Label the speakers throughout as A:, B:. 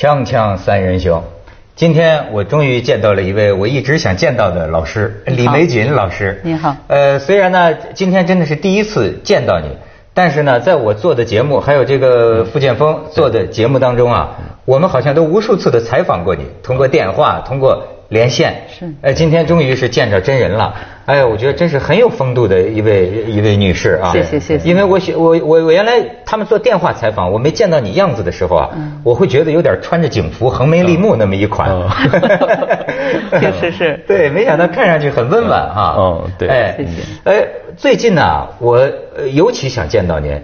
A: 锵锵三人行，今天我终于见到了一位我一直想见到的老师李玫瑾老师。
B: 你好。
A: 呃，虽然呢，今天真的是第一次见到你，但是呢，在我做的节目，还有这个傅建峰做的节目当中啊，我们好像都无数次的采访过你，通过电话，通过连线。
B: 是。
A: 哎，今天终于是见着真人了。哎呀，我觉得真是很有风度的一位一位女士啊！
B: 谢谢谢谢。
A: 因为我我我我原来他们做电话采访，我没见到你样子的时候啊，我会觉得有点穿着警服横眉立目那么一款。
B: 确实是。
A: 对，没想到看上去很温婉哈。
C: 哦，对。
B: 哎，谢谢。
A: 哎，最近呢，我尤其想见到您，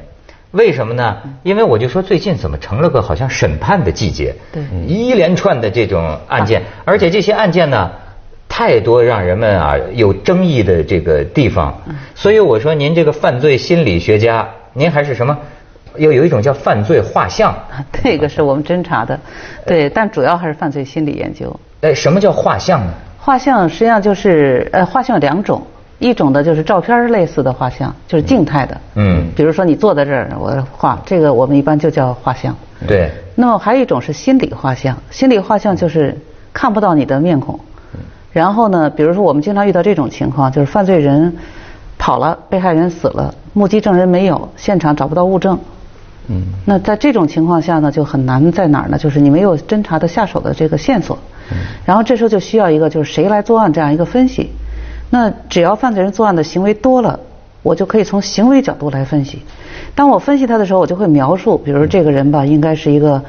A: 为什么呢？因为我就说最近怎么成了个好像审判的季节？
B: 对。
A: 一连串的这种案件，而且这些案件呢。太多让人们啊有争议的这个地方，所以我说您这个犯罪心理学家，您还是什么？又有一种叫犯罪画像，
B: 这个是我们侦查的，对，但主要还是犯罪心理研究。
A: 哎，什么叫画像呢？
B: 画像实际上就是呃，画像有两种，一种的就是照片类似的画像，就是静态的，嗯，比如说你坐在这儿，我画这个，我们一般就叫画像。
A: 对。
B: 那么还有一种是心理画像，心理画像就是看不到你的面孔。然后呢，比如说我们经常遇到这种情况，就是犯罪人跑了，被害人死了，目击证人没有，现场找不到物证。嗯。那在这种情况下呢，就很难在哪儿呢？就是你没有侦查的下手的这个线索。嗯。然后这时候就需要一个就是谁来作案这样一个分析。那只要犯罪人作案的行为多了，我就可以从行为角度来分析。当我分析他的时候，我就会描述，比如这个人吧，应该是一个。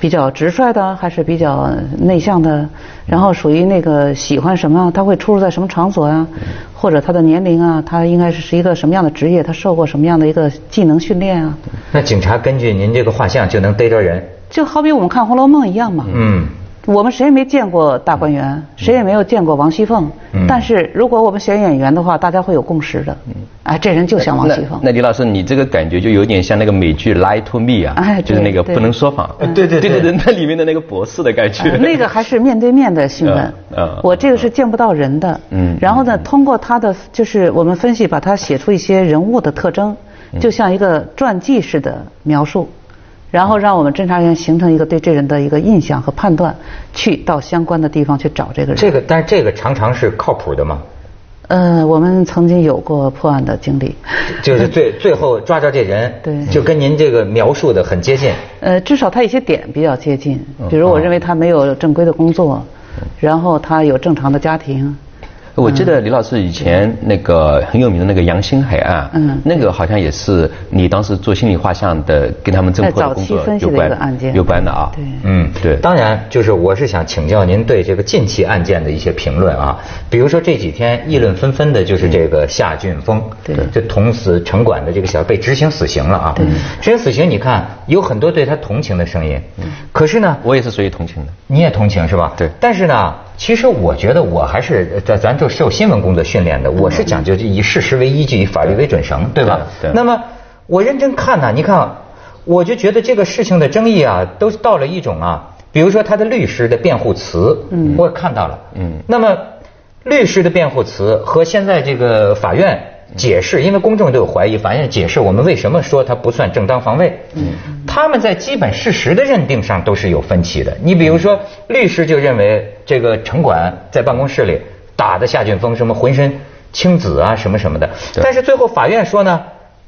B: 比较直率的，还是比较内向的？然后属于那个喜欢什么？他会出入在什么场所啊？或者他的年龄啊？他应该是是一个什么样的职业？他受过什么样的一个技能训练啊？
A: 那警察根据您这个画像就能逮着人？
B: 就好比我们看《红楼梦》一样嘛。嗯。我们谁也没见过大观园，谁也没有见过王熙凤。但是如果我们选演员的话，大家会有共识的。哎，这人就像王熙凤。
C: 那李老师，你这个感觉就有点像那个美剧《Lie to Me》啊，就是那个不能说谎。
A: 对对对
C: 对，那里面的那个博士的感觉。
B: 那个还是面对面的新闻。嗯。我这个是见不到人的。嗯。然后呢，通过他的就是我们分析，把他写出一些人物的特征，就像一个传记式的描述。然后让我们侦查员形成一个对这人的一个印象和判断，去到相关的地方去找这个人。
A: 这个，但是这个常常是靠谱的吗？
B: 呃，我们曾经有过破案的经历。
A: 就是最 最后抓着这人，
B: 对，
A: 就跟您这个描述的很接近。
B: 呃，至少他一些点比较接近，比如我认为他没有正规的工作，然后他有正常的家庭。
C: 我记得李老师以前那个很有名的那个杨新海案，嗯，那个好像也是你当时做心理画像的，跟他们侦破的工作有关的案件，有关的啊。
B: 对，
A: 嗯，对。当然，就是我是想请教您对这个近期案件的一些评论啊，比如说这几天议论纷纷的就是这个夏俊峰，
B: 对，
A: 这捅死城管的这个小被执行死刑了啊。
B: 对，
A: 执行死刑，你看有很多对他同情的声音，嗯，可是呢，
C: 我也是属于同情的，
A: 你也同情是吧？
C: 对，
A: 但是呢。其实我觉得我还是咱咱就受新闻工作训练的，我是讲究以事实为依据，以法律为准绳，对吧？
C: 对。
A: 那么我认真看呢，你看，我就觉得这个事情的争议啊，都到了一种啊，比如说他的律师的辩护词，嗯，我也看到了，嗯。那么律师的辩护词和现在这个法院。解释，因为公众都有怀疑，法院解释我们为什么说他不算正当防卫。嗯，他们在基本事实的认定上都是有分歧的。你比如说，律师就认为这个城管在办公室里打的夏俊峰什么浑身青紫啊什么什么的，但是最后法院说呢，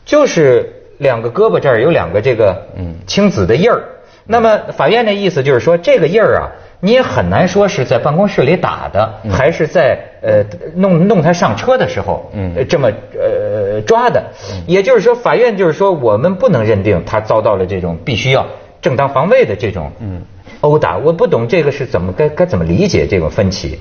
A: 就是两个胳膊这儿有两个这个嗯青紫的印儿。那么法院的意思就是说，这个印儿啊。你也很难说是在办公室里打的，还是在呃弄弄他上车的时候，嗯，这么呃抓的。也就是说，法院就是说，我们不能认定他遭到了这种必须要正当防卫的这种嗯殴打。我不懂这个是怎么该该怎么理解这种分歧。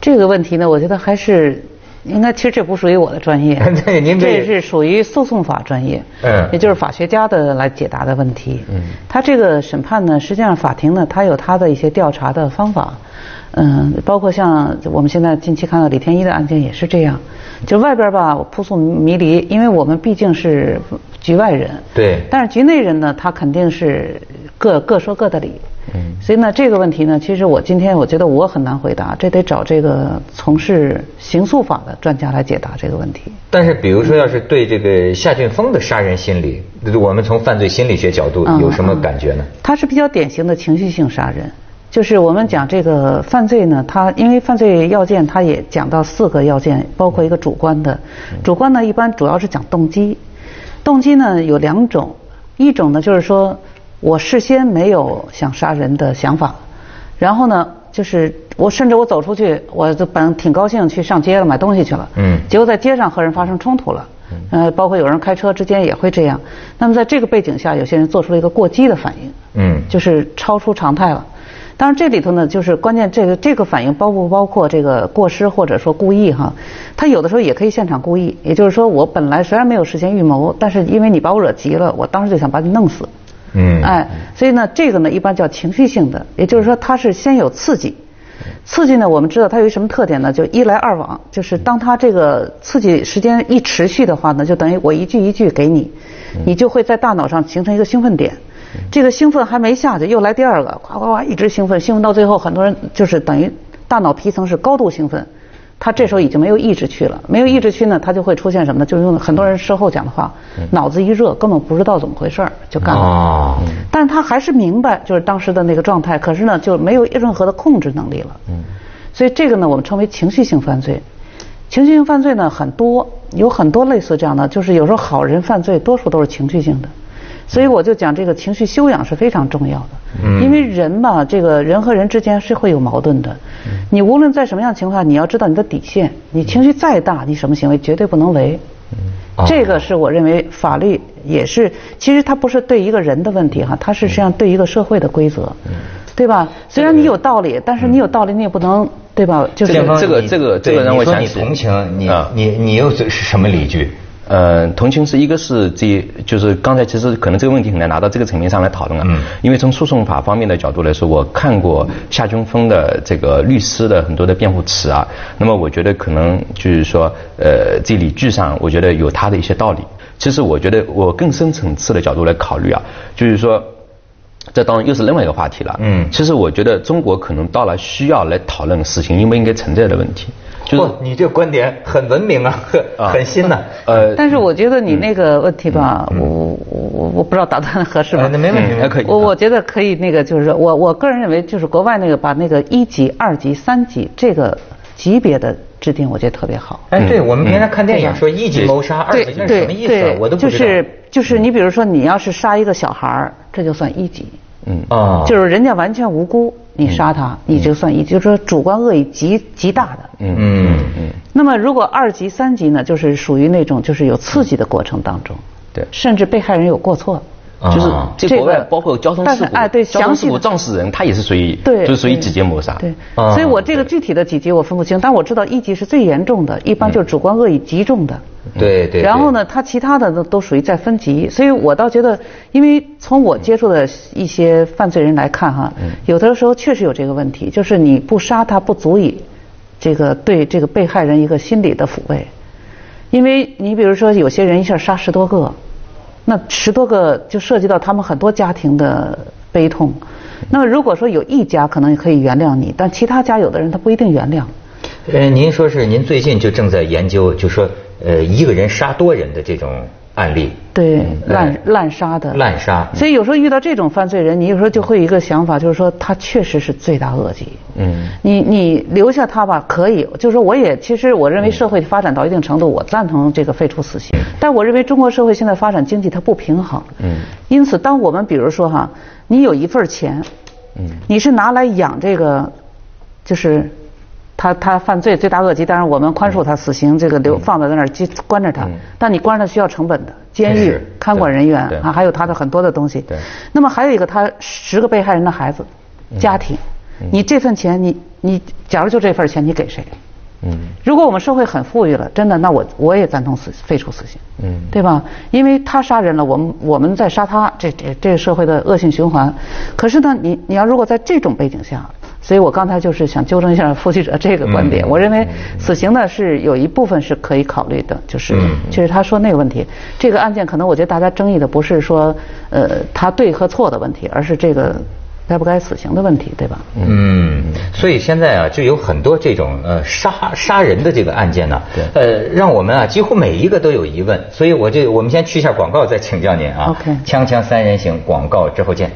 B: 这个问题呢，我觉得还是。应该其实这不属于我的专业，
A: 对，您
B: 这是属于诉讼法专业，嗯，也就是法学家的来解答的问题。嗯，他这个审判呢，实际上法庭呢，他有他的一些调查的方法，嗯，包括像我们现在近期看到李天一的案件也是这样，就外边吧扑朔迷离，因为我们毕竟是局外人，
A: 对，
B: 但是局内人呢，他肯定是各各说各的理。嗯，所以呢，这个问题呢，其实我今天我觉得我很难回答，这得找这个从事刑诉法的专家来解答这个问题。
A: 但是，比如说，要是对这个夏俊峰的杀人心理，我们从犯罪心理学角度有什么感觉呢？
B: 他是比较典型的情绪性杀人，就是我们讲这个犯罪呢，他因为犯罪要件，他也讲到四个要件，包括一个主观的，主观呢一般主要是讲动机，动机呢有两种，一种呢就是说。我事先没有想杀人的想法，然后呢，就是我甚至我走出去，我就本挺高兴去上街了买东西去了，嗯，结果在街上和人发生冲突了，嗯，呃，包括有人开车之间也会这样。那么在这个背景下，有些人做出了一个过激的反应，嗯，就是超出常态了。当然这里头呢，就是关键这个这个反应包不包括这个过失或者说故意哈？他有的时候也可以现场故意，也就是说我本来虽然没有事先预谋，但是因为你把我惹急了，我当时就想把你弄死。嗯，哎，所以呢，这个呢一般叫情绪性的，也就是说它是先有刺激，刺激呢我们知道它有什么特点呢？就一来二往，就是当它这个刺激时间一持续的话呢，就等于我一句一句给你，你就会在大脑上形成一个兴奋点，这个兴奋还没下去，又来第二个，夸夸夸一直兴奋，兴奋到最后很多人就是等于大脑皮层是高度兴奋。他这时候已经没有意志去了，没有意志去呢，他就会出现什么呢？就是用很多人事后讲的话，脑子一热，根本不知道怎么回事儿就干了。但是他还是明白，就是当时的那个状态，可是呢，就没有任何的控制能力了。所以这个呢，我们称为情绪性犯罪。情绪性犯罪呢，很多，有很多类似这样的，就是有时候好人犯罪，多数都是情绪性的。所以我就讲这个情绪修养是非常重要的，因为人嘛，这个人和人之间是会有矛盾的。你无论在什么样情况下，你要知道你的底线。你情绪再大，你什么行为绝对不能为。这个是我认为法律也是，其实它不是对一个人的问题哈，它是实际上对一个社会的规则，对吧？虽然你有道理，但是你有道理你也不能对吧？
A: 就是
C: 这个这个这个让我想
A: 起，你同情你你你又是什么理据？
C: 呃，同情是一个是这，就是刚才其实可能这个问题很难拿到这个层面上来讨论啊。嗯。因为从诉讼法方面的角度来说，我看过夏军峰的这个律师的很多的辩护词啊，那么我觉得可能就是说，呃，这理据上我觉得有他的一些道理。其实我觉得我更深层次的角度来考虑啊，就是说，这当然又是另外一个话题了。嗯。其实我觉得中国可能到了需要来讨论死刑应不应该存在的问题。
A: 不，你这观点很文明啊，很 很新呐。
B: 呃，但是我觉得你那个问题吧，我我我不知道答的合适吗？
A: 那没问题，还可以。
B: 我我觉得可以，那个就是我我个人认为，就是国外那个把那个一级、二级、三级这个级别的制定，我觉得特别好。
A: 哎，对我们平常看电影说一级谋杀，二级是什么意思？我都不知道。
B: 就是就是你比如说，你要是杀一个小孩儿，这就算一级。嗯啊，就是人家完全无辜。你杀他，你就算一，就是说主观恶意极极大的。嗯嗯嗯。那么如果二级、三级呢，就是属于那种就是有刺激的过程当中。
C: 对。
B: 甚至被害人有过错。
C: 就是这国外包括交通事故，
B: 哎对，
C: 交通事故撞死人，他也是属于，对，就是属于几级谋杀。
B: 对。所以我这个具体的几级我分不清，但我知道一级是最严重的，一般就是主观恶意极重的。
A: 对对。
B: 然后呢，他其他的都都属于在分级，所以我倒觉得，因为从我接触的一些犯罪人来看哈，有的时候确实有这个问题，就是你不杀他不足以，这个对这个被害人一个心理的抚慰，因为你比如说有些人一下杀十多个，那十多个就涉及到他们很多家庭的悲痛，那么如果说有一家可能可以原谅你，但其他家有的人他不一定原谅。
A: 呃，您说是您最近就正在研究，就说。呃，一个人杀多人的这种案例，
B: 对，滥滥杀的，
A: 滥杀。
B: 所以有时候遇到这种犯罪人，你有时候就会有一个想法，就是说他确实是罪大恶极。嗯，你你留下他吧，可以。就是说，我也其实我认为社会发展到一定程度，我赞同这个废除死刑。但我认为中国社会现在发展经济它不平衡。嗯。因此，当我们比如说哈，你有一份钱，嗯，你是拿来养这个，就是。他他犯罪罪大恶极，当然我们宽恕他死刑，这个留放在那儿关关着他。但你关着他需要成本的，监狱、看管人员啊，还有他的很多的东西。那么还有一个，他十个被害人的孩子，家庭，你这份钱，你你假如就这份钱，你给谁？嗯。如果我们社会很富裕了，真的，那我我也赞同死废除死刑。嗯。对吧？因为他杀人了，我们我们在杀他，这这这个社会的恶性循环。可是呢，你你要如果在这种背景下。所以我刚才就是想纠正一下付记者这个观点。我认为死刑呢是有一部分是可以考虑的，就是就是他说那个问题，这个案件可能我觉得大家争议的不是说呃他对和错的问题，而是这个该不该死刑的问题，对吧？
A: 嗯，所以现在啊，就有很多这种呃杀杀人的这个案件呢，呃，让我们啊几乎每一个都有疑问。所以我就我们先去一下广告，再请教您啊。
B: OK，
A: 锵锵三人行，广告之后见。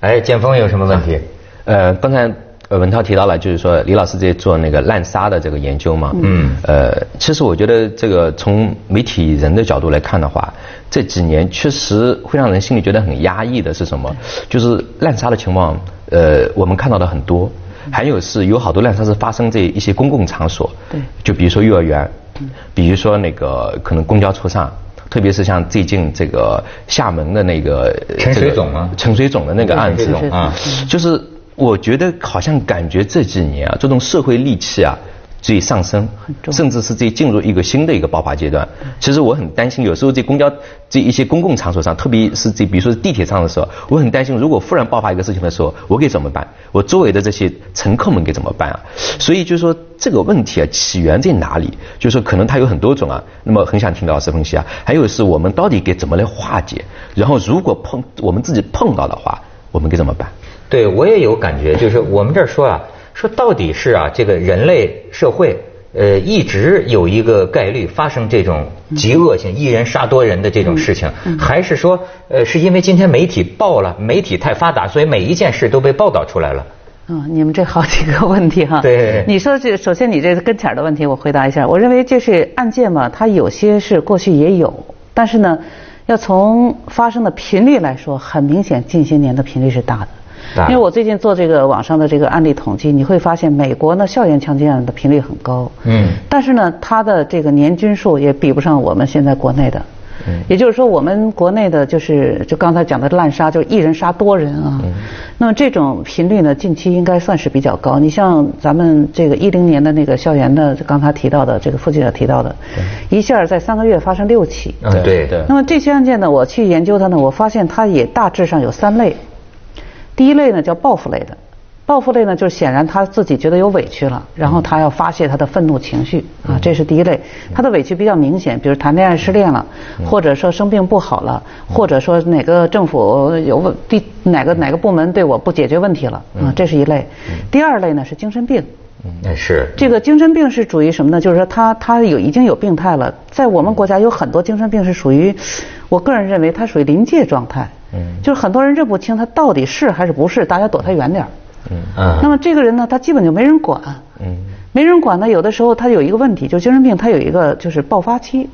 A: 哎，建峰有什么问题？
C: 呃，刚才。呃，文涛提到了，就是说李老师在做那个滥杀的这个研究嘛。嗯。呃，其实我觉得这个从媒体人的角度来看的话，这几年确实会让人心里觉得很压抑的是什么？就是滥杀的情况，呃，我们看到的很多。还有是有好多滥杀是发生在一些公共场所。
B: 对。
C: 就比如说幼儿园，比如说那个可能公交车上，特别是像最近这个厦门的那个
A: 陈水总吗，
C: 陈水总的那个案子啊，就是。我觉得好像感觉这几年啊，这种社会戾气啊最上升，甚至是这进入一个新的一个爆发阶段。其实我很担心，有时候在公交这一些公共场所上，特别是这比如说地铁上的时候，我很担心，如果忽然爆发一个事情的时候，我该怎么办？我周围的这些乘客们该怎么办啊？所以就是说这个问题啊，起源在哪里？就是说可能它有很多种啊。那么很想听老师分析啊。还有是我们到底该怎么来化解？然后如果碰我们自己碰到的话，我们该怎么办？
A: 对，我也有感觉，就是我们这儿说啊，说到底是啊，这个人类社会，呃，一直有一个概率发生这种极恶性一人杀多人的这种事情，还是说，呃，是因为今天媒体报了，媒体太发达，所以每一件事都被报道出来了。
B: 嗯，你们这好几个问题哈。
A: 对。
B: 你说这，首先你这跟前的问题，我回答一下。我认为就是案件嘛，它有些是过去也有，但是呢，要从发生的频率来说，很明显近些年的频率是大的。因为我最近做这个网上的这个案例统计，你会发现美国呢校园枪击案的频率很高，嗯，但是呢它的这个年均数也比不上我们现在国内的，嗯，也就是说我们国内的就是就刚才讲的滥杀，就一人杀多人啊，嗯，那么这种频率呢近期应该算是比较高。你像咱们这个一零年的那个校园的，刚才提到的这个副记者提到的，一下在三个月发生六起，
A: 嗯，对对。
B: 那么这些案件呢，我去研究它呢，我发现它也大致上有三类。第一类呢叫报复类的，报复类呢就是显然他自己觉得有委屈了，然后他要发泄他的愤怒情绪啊，这是第一类。他的委屈比较明显，比如谈恋爱失恋了，或者说生病不好了，或者说哪个政府有问第哪个哪个部门对我不解决问题了啊，这是一类。第二类呢是精神病，
A: 嗯，是。
B: 这个精神病是属于什么呢？就是说他他有已经有病态了，在我们国家有很多精神病是属于，我个人认为他属于临界状态。嗯，就是很多人认不清他到底是还是不是，大家躲他远点儿。嗯啊。那么这个人呢，他基本就没人管。嗯。没人管呢，有的时候他有一个问题，就精神病他有一个就是爆发期，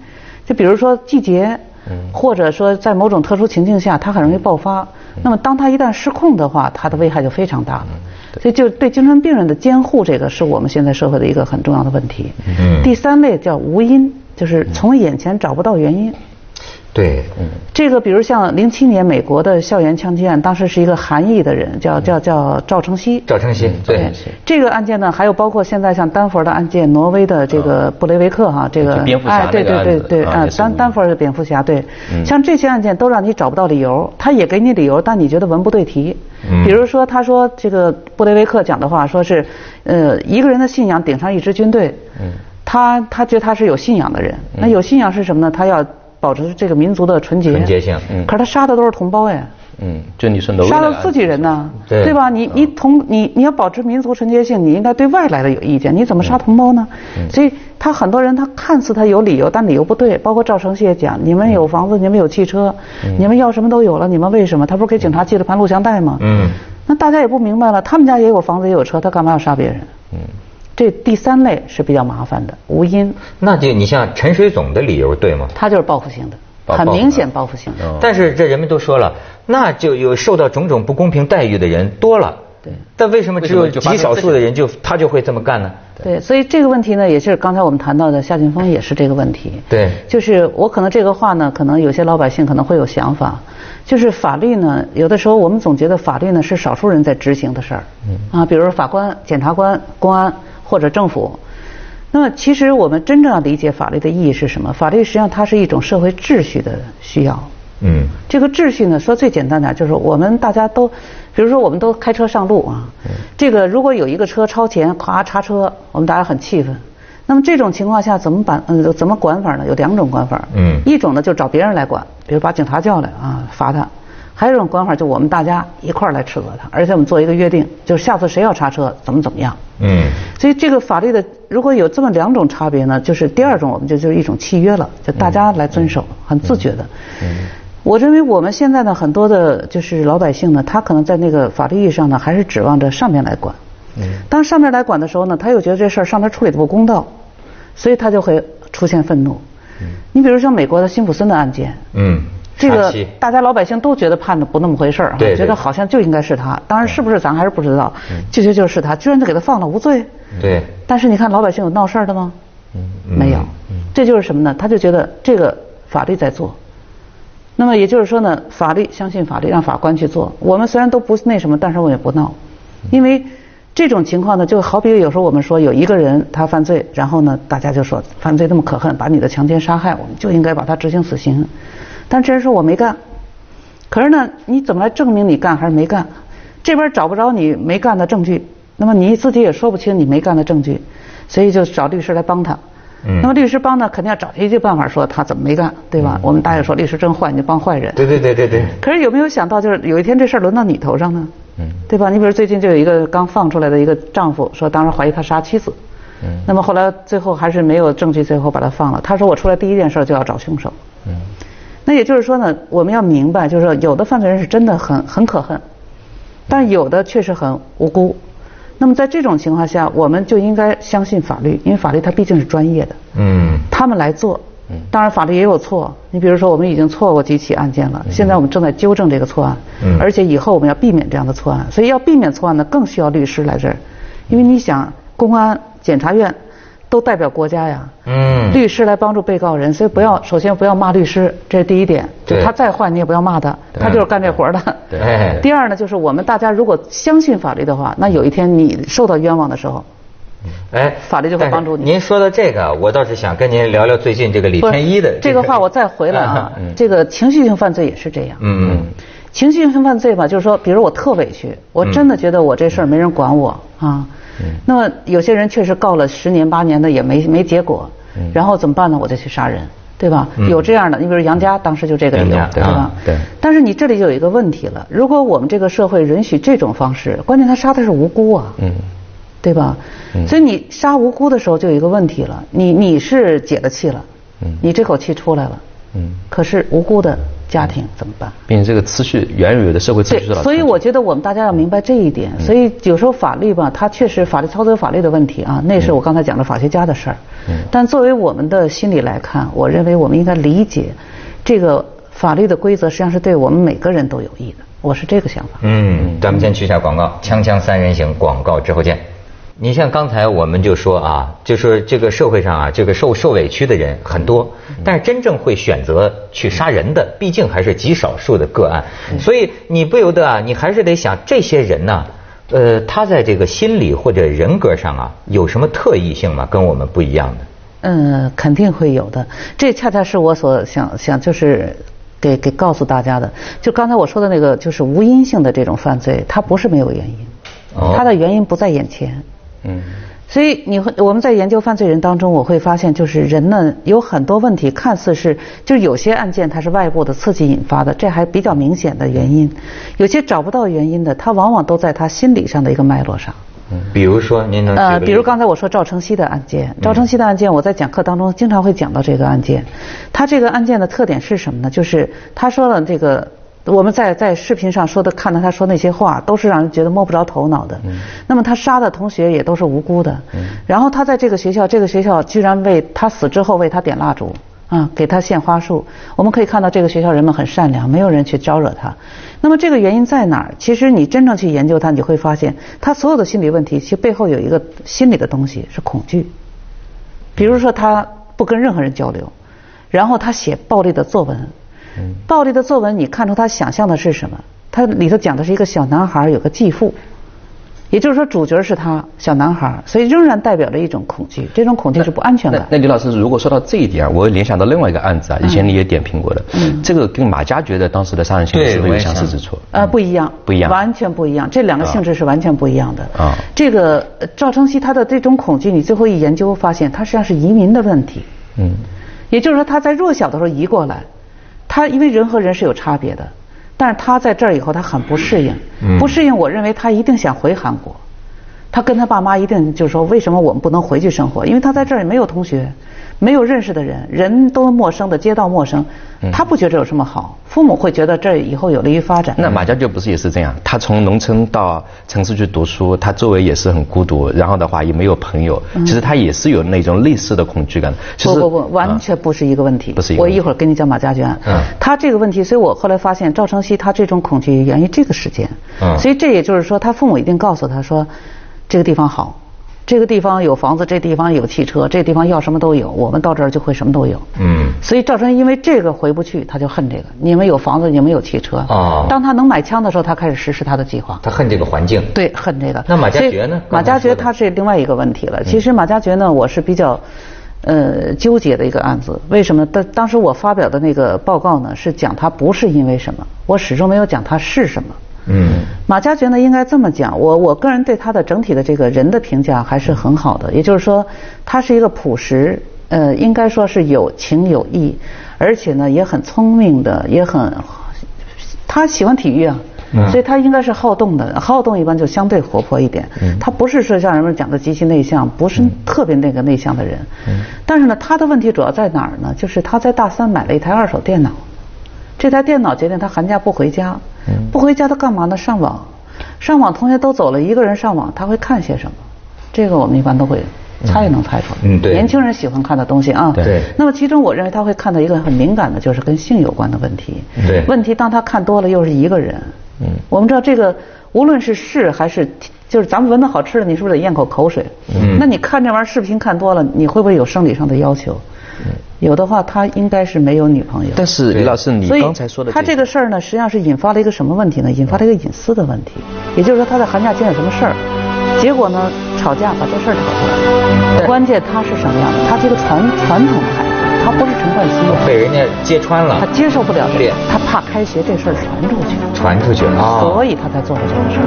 B: 就比如说季节，嗯，或者说在某种特殊情境下，他很容易爆发。那么当他一旦失控的话，他的危害就非常大了。所以就对精神病人的监护，这个是我们现在社会的一个很重要的问题。嗯。第三类叫无因，就是从眼前找不到原因。
A: 对，嗯，
B: 这个比如像零七年美国的校园枪击案，当时是一个韩裔的人，叫叫叫赵承熙。
A: 赵承熙，对。
B: 这个案件呢，还有包括现在像丹佛的案件，挪威的这个布雷维克哈，这个
C: 哎，
B: 对对对对，啊，丹丹佛的蝙蝠侠，对。像这些案件都让你找不到理由，他也给你理由，但你觉得文不对题。比如说，他说这个布雷维克讲的话，说是，呃，一个人的信仰顶上一支军队。嗯。他他觉得他是有信仰的人，那有信仰是什么呢？他要。保持这个民族的纯洁，
A: 纯洁性。
B: 嗯。可是他杀的都是同胞哎。
C: 嗯，就你是
B: 杀了自己人呢，对吧？你你同你你要保持民族纯洁性，你应该对外来的有意见。你怎么杀同胞呢？所以他很多人他看似他有理由，但理由不对。包括赵成熙也讲，你们有房子，你们有汽车，你们要什么都有了，你们为什么？他不是给警察寄了盘录像带吗？嗯。那大家也不明白了，他们家也有房子也有车，他干嘛要杀别人？嗯。这第三类是比较麻烦的，无因。
A: 那就你像陈水总的理由对吗？
B: 他就是报复性的，很明显报复性的。
A: 但是这人们都说了，那就有受到种种不公平待遇的人多了。对。但为什么只有极少数的人就他就会这么干呢？
B: 对，所以这个问题呢，也是刚才我们谈到的夏俊峰也是这个问题。
A: 对。
B: 就是我可能这个话呢，可能有些老百姓可能会有想法，就是法律呢，有的时候我们总觉得法律呢是少数人在执行的事儿。嗯。啊，比如法官、检察官、公安。或者政府，那么其实我们真正要理解法律的意义是什么？法律实际上它是一种社会秩序的需要。嗯，这个秩序呢，说最简单点就是我们大家都，比如说我们都开车上路啊，这个如果有一个车超前，咵插车，我们大家很气愤。那么这种情况下怎么办？嗯，怎么管法呢？有两种管法。嗯，一种呢就找别人来管，比如把警察叫来啊，罚他。还有一种管法，就我们大家一块儿来斥责他，而且我们做一个约定，就是下次谁要查车，怎么怎么样。嗯。所以这个法律的如果有这么两种差别呢，就是第二种我们就就是一种契约了，就大家来遵守，很自觉的。嗯。我认为我们现在呢，很多的就是老百姓呢，他可能在那个法律意义上呢，还是指望着上面来管。嗯。当上面来管的时候呢，他又觉得这事儿上面处理的不公道，所以他就会出现愤怒。嗯。你比如像美国的辛普森的案件。嗯。这个大家老百姓都觉得判的不那么回事儿，觉得好像就应该是他。当然是不是咱还是不知道，就觉得就是他，居然就给他放了无罪。
A: 对。
B: 但是你看老百姓有闹事儿的吗？没有。这就是什么呢？他就觉得这个法律在做。那么也就是说呢，法律相信法律，让法官去做。我们虽然都不那什么，但是我也不闹，因为这种情况呢，就好比有时候我们说有一个人他犯罪，然后呢大家就说犯罪那么可恨，把你的强奸杀害，我们就应该把他执行死刑。但这人说我没干，可是呢，你怎么来证明你干还是没干？这边找不着你没干的证据，那么你自己也说不清你没干的证据，所以就找律师来帮他。嗯。那么律师帮呢，肯定要找一些办法说他怎么没干，对吧？我们大家说律师真坏，你就帮坏人。
A: 对对对对对。
B: 可是有没有想到，就是有一天这事儿轮到你头上呢？嗯。对吧？你比如最近就有一个刚放出来的一个丈夫说，当时怀疑他杀妻子。嗯。那么后来最后还是没有证据，最后把他放了。他说我出来第一件事就要找凶手。嗯。那也就是说呢，我们要明白，就是说，有的犯罪人是真的很很可恨，但有的确实很无辜。那么在这种情况下，我们就应该相信法律，因为法律它毕竟是专业的。嗯。他们来做。嗯。当然，法律也有错。你比如说，我们已经错过几起案件了，现在我们正在纠正这个错案。嗯。而且以后我们要避免这样的错案，所以要避免错案呢，更需要律师来这儿，因为你想，公安、检察院。都代表国家呀，嗯，律师来帮助被告人，所以不要首先不要骂律师，这是第一点，就他再坏你也不要骂他，他就是干这活的。对。第二呢，就是我们大家如果相信法律的话，那有一天你受到冤枉的时候，哎，法律就会帮助你。
A: 您说到这个，我倒是想跟您聊聊最近这个李天一的。
B: 这个话我再回来啊，这个情绪性犯罪也是这样。嗯嗯。情绪性犯罪吧，就是说，比如我特委屈，我真的觉得我这事儿没人管我啊。那么有些人确实告了十年八年的也没没结果，然后怎么办呢？我再去杀人，对吧？有这样的，你比如杨家当时就这个理由，对吧？对。但是你这里就有一个问题了，如果我们这个社会允许这种方式，关键他杀的是无辜啊，嗯，对吧？嗯。所以你杀无辜的时候就有一个问题了，你你是解了气了，嗯，你这口气出来了，嗯，可是无辜的。家庭怎么办？
C: 并且这个秩序原有的社会秩序
B: 所以我觉得我们大家要明白这一点。所以有时候法律吧，它确实法律操作法律的问题啊，那是我刚才讲的法学家的事儿。但作为我们的心理来看，我认为我们应该理解，这个法律的规则实际上是对我们每个人都有益的。我是这个想法。
A: 嗯，咱们先去一下广告，锵锵三人行广告之后见。你像刚才我们就说啊，就说这个社会上啊，这个受受委屈的人很多，但是真正会选择去杀人的，毕竟还是极少数的个案。所以你不由得啊，你还是得想这些人呢，呃，他在这个心理或者人格上啊，有什么特异性吗？跟我们不一样的？
B: 嗯，肯定会有的。这恰恰是我所想想就是给给告诉大家的。就刚才我说的那个，就是无因性的这种犯罪，它不是没有原因，它的原因不在眼前。嗯，所以你会我们在研究犯罪人当中，我会发现，就是人呢有很多问题，看似是就是有些案件它是外部的刺激引发的，这还比较明显的原因；有些找不到原因的，它往往都在他心理上的一个脉络上。
A: 嗯，比如说您能呃，
B: 比如刚才我说赵成熙的案件，赵成熙的案件，我在讲课当中经常会讲到这个案件。他这个案件的特点是什么呢？就是他说了这个。我们在在视频上说的，看到他说那些话，都是让人觉得摸不着头脑的。那么他杀的同学也都是无辜的。然后他在这个学校，这个学校居然为他死之后为他点蜡烛，啊，给他献花束。我们可以看到这个学校人们很善良，没有人去招惹他。那么这个原因在哪儿？其实你真正去研究他，你会发现他所有的心理问题，其实背后有一个心理的东西是恐惧。比如说他不跟任何人交流，然后他写暴力的作文。暴力的作文，你看出他想象的是什么？他里头讲的是一个小男孩有个继父，也就是说主角是他小男孩，所以仍然代表着一种恐惧，这种恐惧是不安全感。
C: 那李老师，如果说到这一点，我联想到另外一个案子啊，以前你也点评过的，这个跟马加爵的当时的杀人行为是不是有相似之处？
B: 呃，不一样，
C: 不一样，
B: 完全不一样，这两个性质是完全不一样的。啊，这个赵承熙他的这种恐惧，你最后一研究发现，他实际上是移民的问题。嗯，也就是说他在弱小的时候移过来。他因为人和人是有差别的，但是他在这儿以后，他很不适应，不适应。我认为他一定想回韩国，他跟他爸妈一定就是说，为什么我们不能回去生活？因为他在这儿也没有同学。没有认识的人，人都陌生的街道陌生，他不觉得有什么好。父母会觉得这以后有利于发展。
C: 那马家爵不是也是这样？他从农村到城市去读书，他周围也是很孤独，然后的话也没有朋友。其实他也是有那种类似的恐惧感。
B: 不不不，完全不是一个问题。
C: 不是一
B: 个。我一会儿跟你讲马家爵。嗯。他这个问题，所以我后来发现赵成熙他这种恐惧源于这个时间。嗯。所以这也就是说，他父母一定告诉他说，这个地方好。这个地方有房子，这地方有汽车，这地方要什么都有。我们到这儿就会什么都有。嗯。所以赵春因为这个回不去，他就恨这个。你们有房子，你们有汽车。啊。当他能买枪的时候，他开始实施他的计划。
A: 他恨这个环境。
B: 对，恨这个。
A: 那马家爵呢？
B: 马家爵他是另外一个问题了。其实马家爵呢，我是比较，呃，纠结的一个案子。为什么？当当时我发表的那个报告呢，是讲他不是因为什么，我始终没有讲他是什么。嗯，马家爵呢，应该这么讲，我我个人对他的整体的这个人的评价还是很好的，也就是说，他是一个朴实，呃，应该说是有情有义，而且呢也很聪明的，也很，他喜欢体育啊，所以他应该是好动的，好动一般就相对活泼一点，他不是说像人们讲的极其内向，不是特别那个内向的人，但是呢，他的问题主要在哪儿呢？就是他在大三买了一台二手电脑。这台电脑决定他寒假不回家，不回家他干嘛呢？上网，上网同学都走了，一个人上网，他会看些什么？这个我们一般都会猜也能猜出来。嗯，对。年轻人喜欢看的东西啊。
A: 对。
B: 那么其中我认为他会看到一个很敏感的，就是跟性有关的问题。
A: 对。
B: 问题当他看多了，又是一个人。嗯。我们知道这个，无论是是还是，就是咱们闻到好吃的，你是不是得咽口口水？嗯。那你看这玩意儿视频看多了，你会不会有生理上的要求？有的话，他应该是没有女朋友。
C: 但是李老师，你刚才说的，
B: 他这个事儿呢，实际上是引发了一个什么问题呢？引发了一个隐私的问题。也就是说，他在寒假间有什么事儿，结果呢，吵架把这事儿吵出来了。关键他是什么样的？他是一个传传统的。他不是陈冠希，
A: 被人家揭穿了，
B: 他接受不了这个，他怕开学这事儿传出去，
A: 传出去啊，
B: 所以他才做了这个事儿。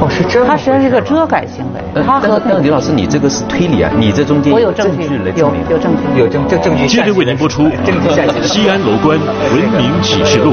A: 哦，是这样。
B: 他实际上是一个遮盖行为。他和
C: 李老师，你这个是推理啊，你这中间我
B: 有证据
C: 来
B: 证明，有证据，
A: 有证，这证据。
D: 接着为您播出《西安楼观文明启示录》。